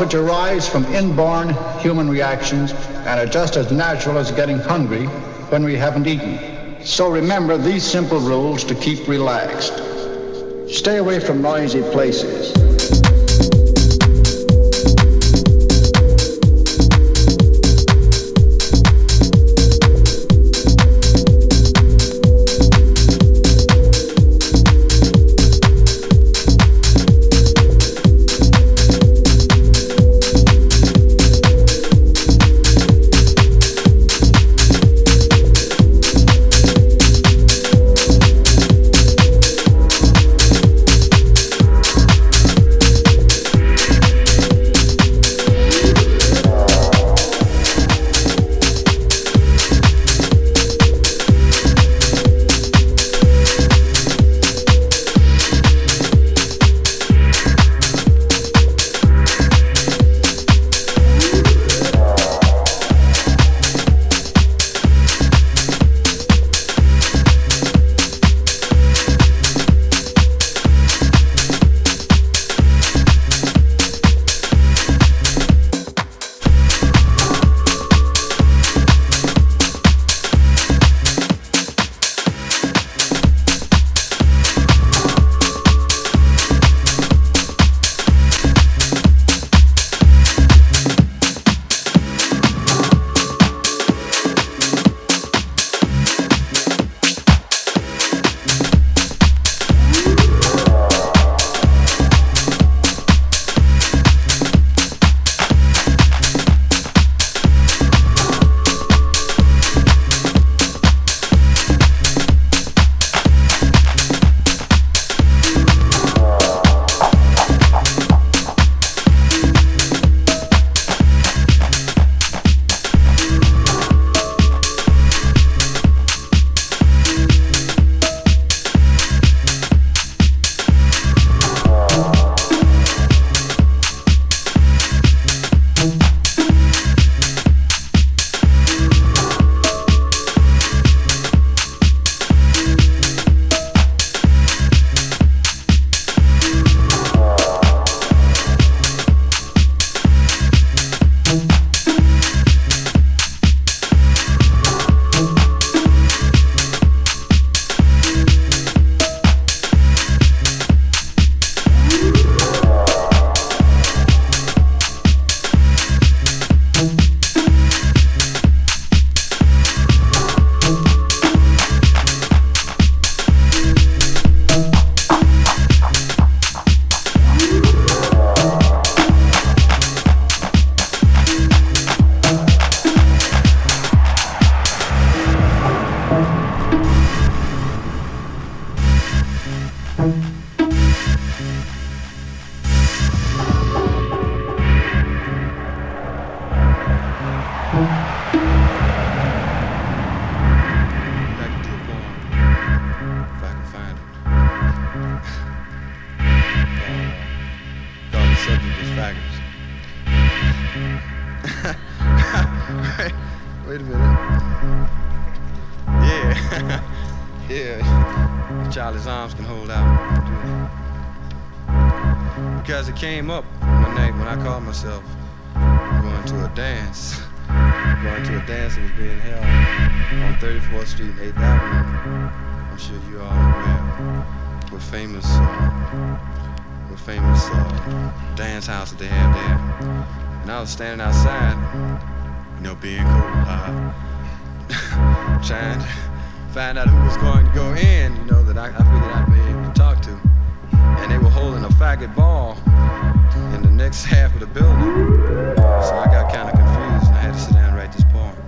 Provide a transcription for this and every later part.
which arise from inborn human reactions and are just as natural as getting hungry when we haven't eaten. So remember these simple rules to keep relaxed. Stay away from noisy places. When I called myself going to a dance. going to a dance that was being held on 34th Street and 8th Avenue. I'm sure you all are aware. What famous, uh, what famous uh, dance house that they have there. And I was standing outside, you know, being cool, uh, trying to find out who was going to go in, you know, that I, I figured I'd be able to talk to. And they were holding a faggot ball in the next half of the building. So I got kind of confused and I had to sit down and write this poem.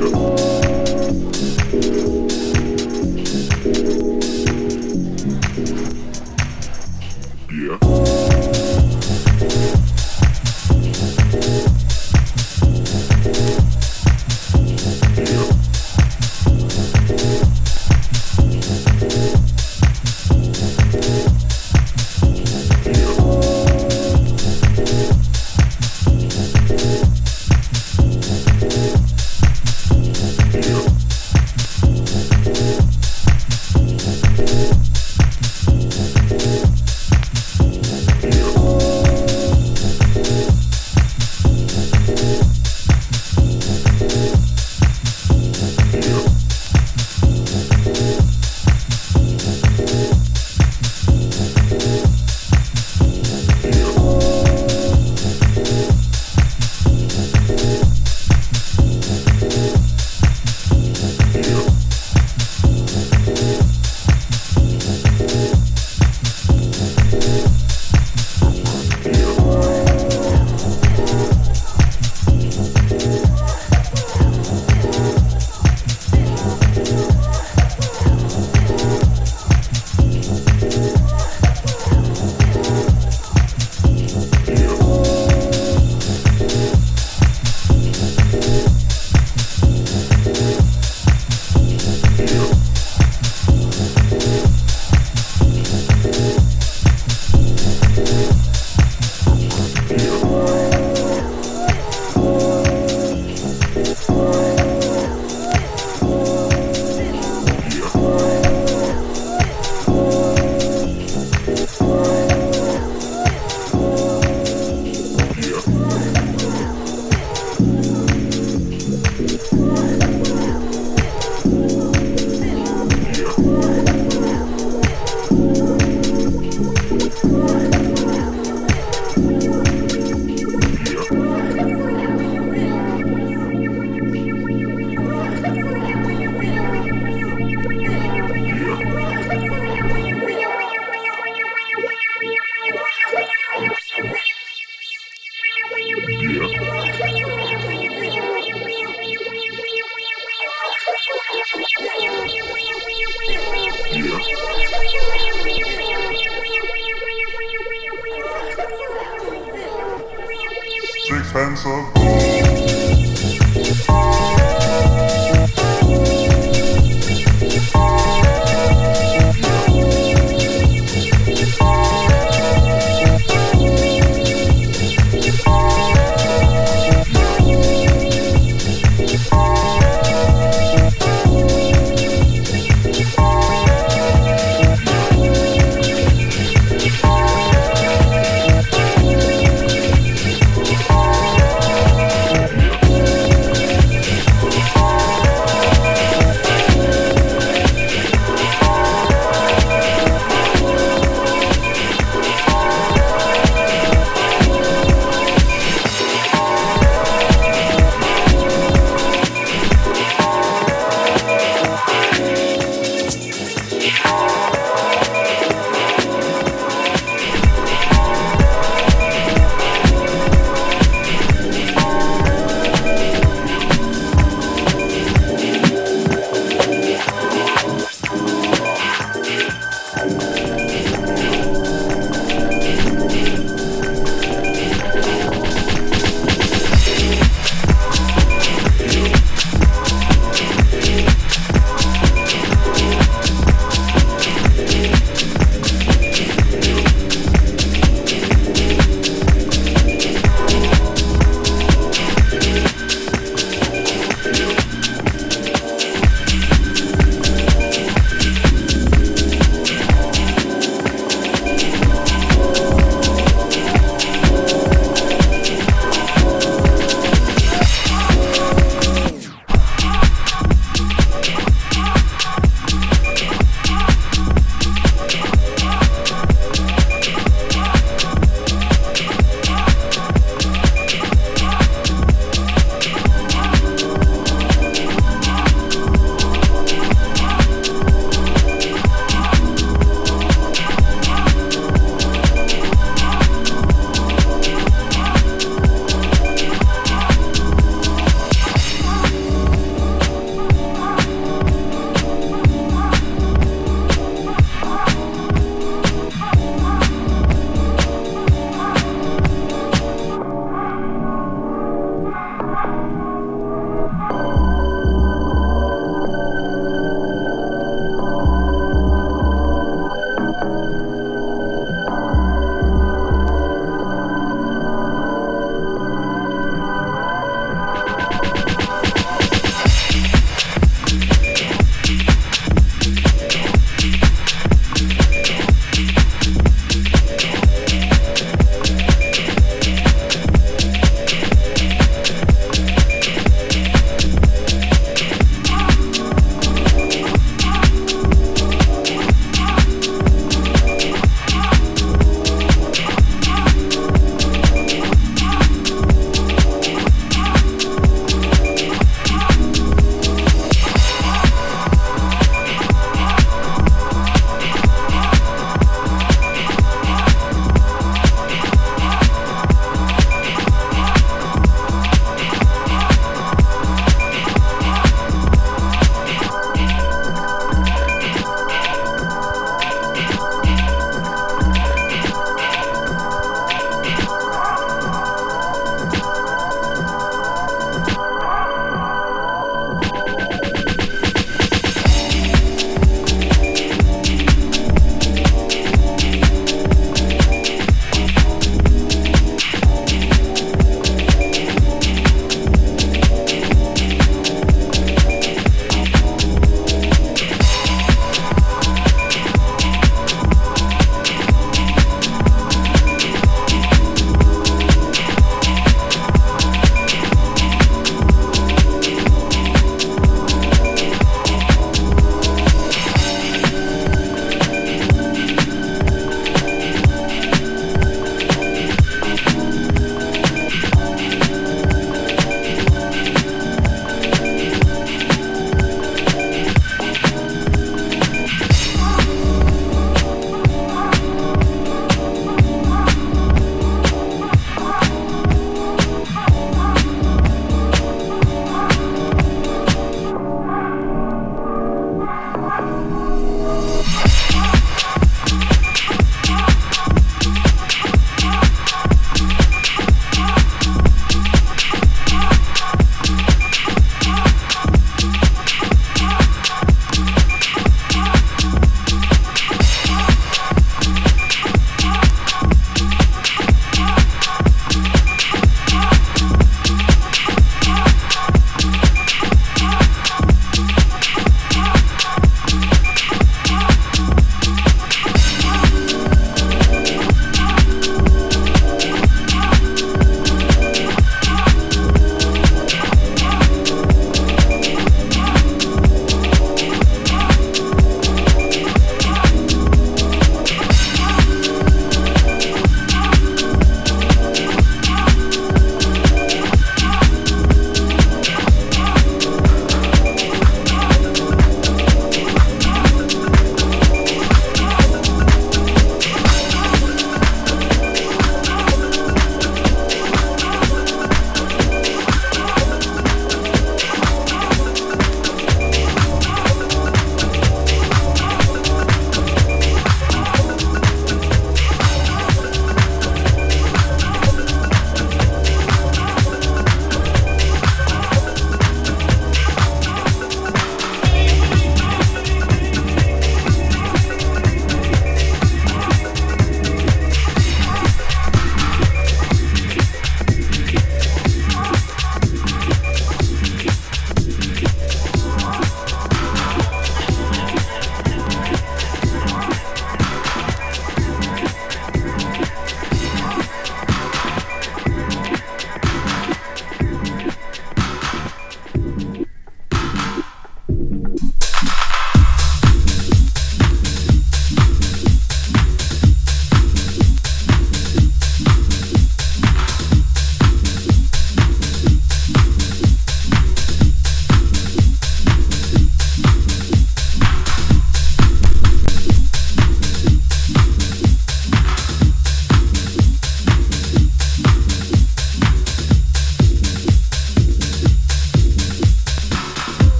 Pedro.